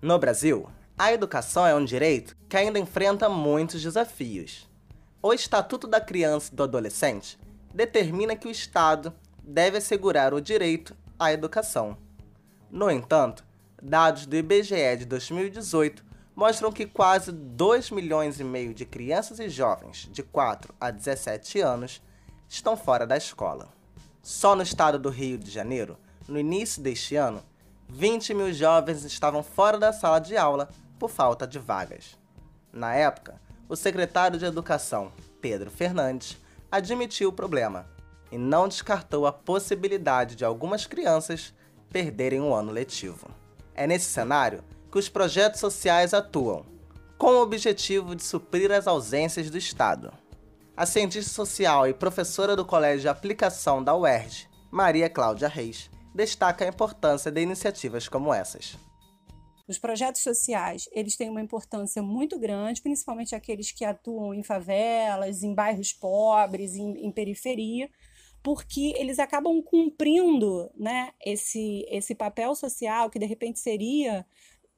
No Brasil, a educação é um direito que ainda enfrenta muitos desafios. O Estatuto da Criança e do Adolescente determina que o Estado deve assegurar o direito à educação. No entanto, dados do IBGE de 2018 mostram que quase 2 milhões e meio de crianças e jovens de 4 a 17 anos estão fora da escola. Só no estado do Rio de Janeiro, no início deste ano, 20 mil jovens estavam fora da sala de aula por falta de vagas. Na época, o secretário de Educação, Pedro Fernandes, admitiu o problema e não descartou a possibilidade de algumas crianças perderem o ano letivo. É nesse cenário que os projetos sociais atuam, com o objetivo de suprir as ausências do Estado. A cientista social e professora do Colégio de Aplicação da UERJ, Maria Cláudia Reis, destaca a importância de iniciativas como essas. Os projetos sociais, eles têm uma importância muito grande, principalmente aqueles que atuam em favelas, em bairros pobres, em, em periferia, porque eles acabam cumprindo né, esse, esse papel social que de repente seria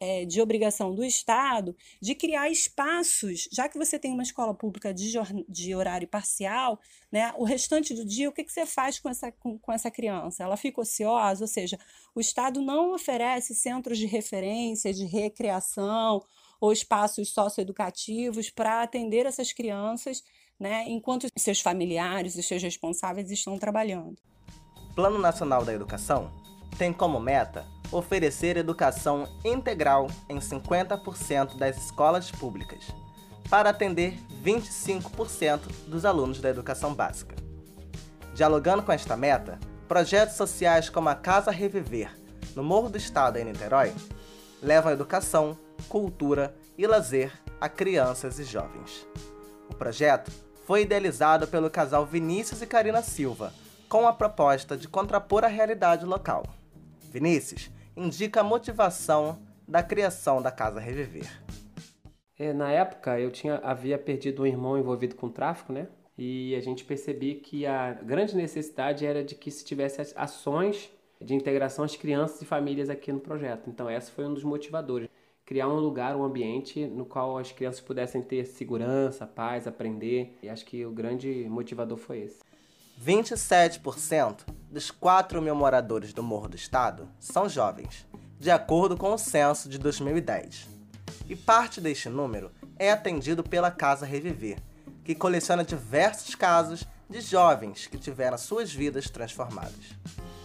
é, de obrigação do Estado de criar espaços, já que você tem uma escola pública de, de horário parcial, né, o restante do dia, o que, que você faz com essa, com, com essa criança? Ela fica ociosa, ou seja, o Estado não oferece centros de referência, de recreação ou espaços socioeducativos para atender essas crianças, né, enquanto seus familiares e seus responsáveis estão trabalhando. Plano Nacional da Educação tem como meta oferecer educação integral em 50% das escolas públicas, para atender 25% dos alunos da educação básica. Dialogando com esta meta, projetos sociais como a Casa Reviver, no Morro do Estado, em Niterói, levam educação, cultura e lazer a crianças e jovens. O projeto foi idealizado pelo casal Vinícius e Karina Silva, com a proposta de contrapor a realidade local. Vinícius indica a motivação da criação da Casa Reviver. É, na época, eu tinha, havia perdido um irmão envolvido com tráfico, né? E a gente percebia que a grande necessidade era de que se tivesse ações de integração às crianças e famílias aqui no projeto. Então, esse foi um dos motivadores. Criar um lugar, um ambiente no qual as crianças pudessem ter segurança, paz, aprender. E acho que o grande motivador foi esse. 27% dos 4 mil moradores do Morro do Estado são jovens, de acordo com o censo de 2010. E parte deste número é atendido pela Casa Reviver, que coleciona diversos casos de jovens que tiveram suas vidas transformadas.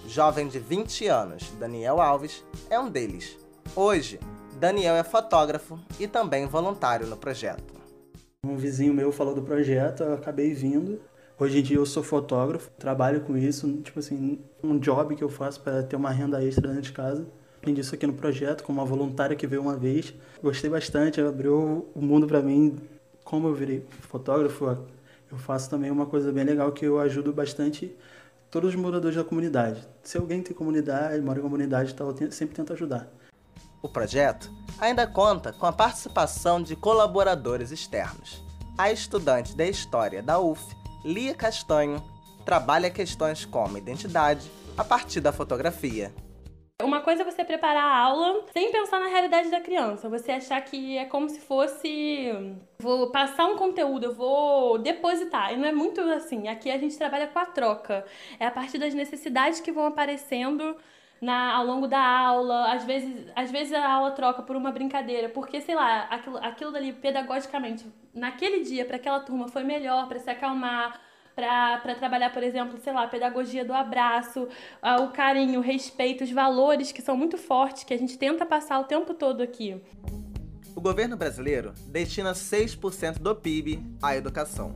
O jovem de 20 anos, Daniel Alves, é um deles. Hoje, Daniel é fotógrafo e também voluntário no projeto. Um vizinho meu falou do projeto, eu acabei vindo Hoje em dia eu sou fotógrafo, trabalho com isso, tipo assim, um job que eu faço para ter uma renda extra dentro de casa. Aprendi isso aqui no projeto com uma voluntária que veio uma vez. Gostei bastante, abriu o mundo para mim. Como eu virei fotógrafo, eu faço também uma coisa bem legal que eu ajudo bastante todos os moradores da comunidade. Se alguém tem comunidade, mora em comunidade e tal, eu sempre tento ajudar. O projeto ainda conta com a participação de colaboradores externos. A estudante de História da UF Lia Castanho trabalha questões como identidade a partir da fotografia. Uma coisa é você preparar a aula sem pensar na realidade da criança. Você achar que é como se fosse. Vou passar um conteúdo, eu vou depositar. E não é muito assim. Aqui a gente trabalha com a troca. É a partir das necessidades que vão aparecendo na, ao longo da aula. Às vezes, às vezes a aula troca por uma brincadeira, porque, sei lá, aquilo, aquilo dali pedagogicamente, naquele dia, para aquela turma foi melhor, para se acalmar, para trabalhar, por exemplo, sei lá, a pedagogia do abraço, o carinho, o respeito, os valores que são muito fortes, que a gente tenta passar o tempo todo aqui. O governo brasileiro destina 6% do PIB à educação.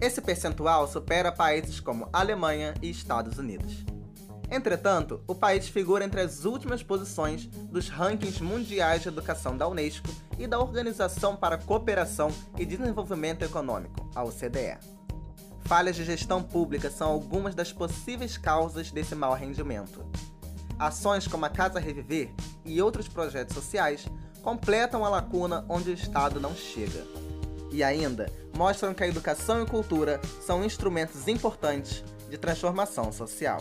Esse percentual supera países como Alemanha e Estados Unidos. Entretanto, o país figura entre as últimas posições dos rankings mundiais de educação da Unesco e da Organização para a Cooperação e Desenvolvimento Econômico, a OCDE. Falhas de gestão pública são algumas das possíveis causas desse mau rendimento. Ações como a Casa Reviver e outros projetos sociais completam a lacuna onde o Estado não chega. E ainda mostram que a educação e cultura são instrumentos importantes de transformação social.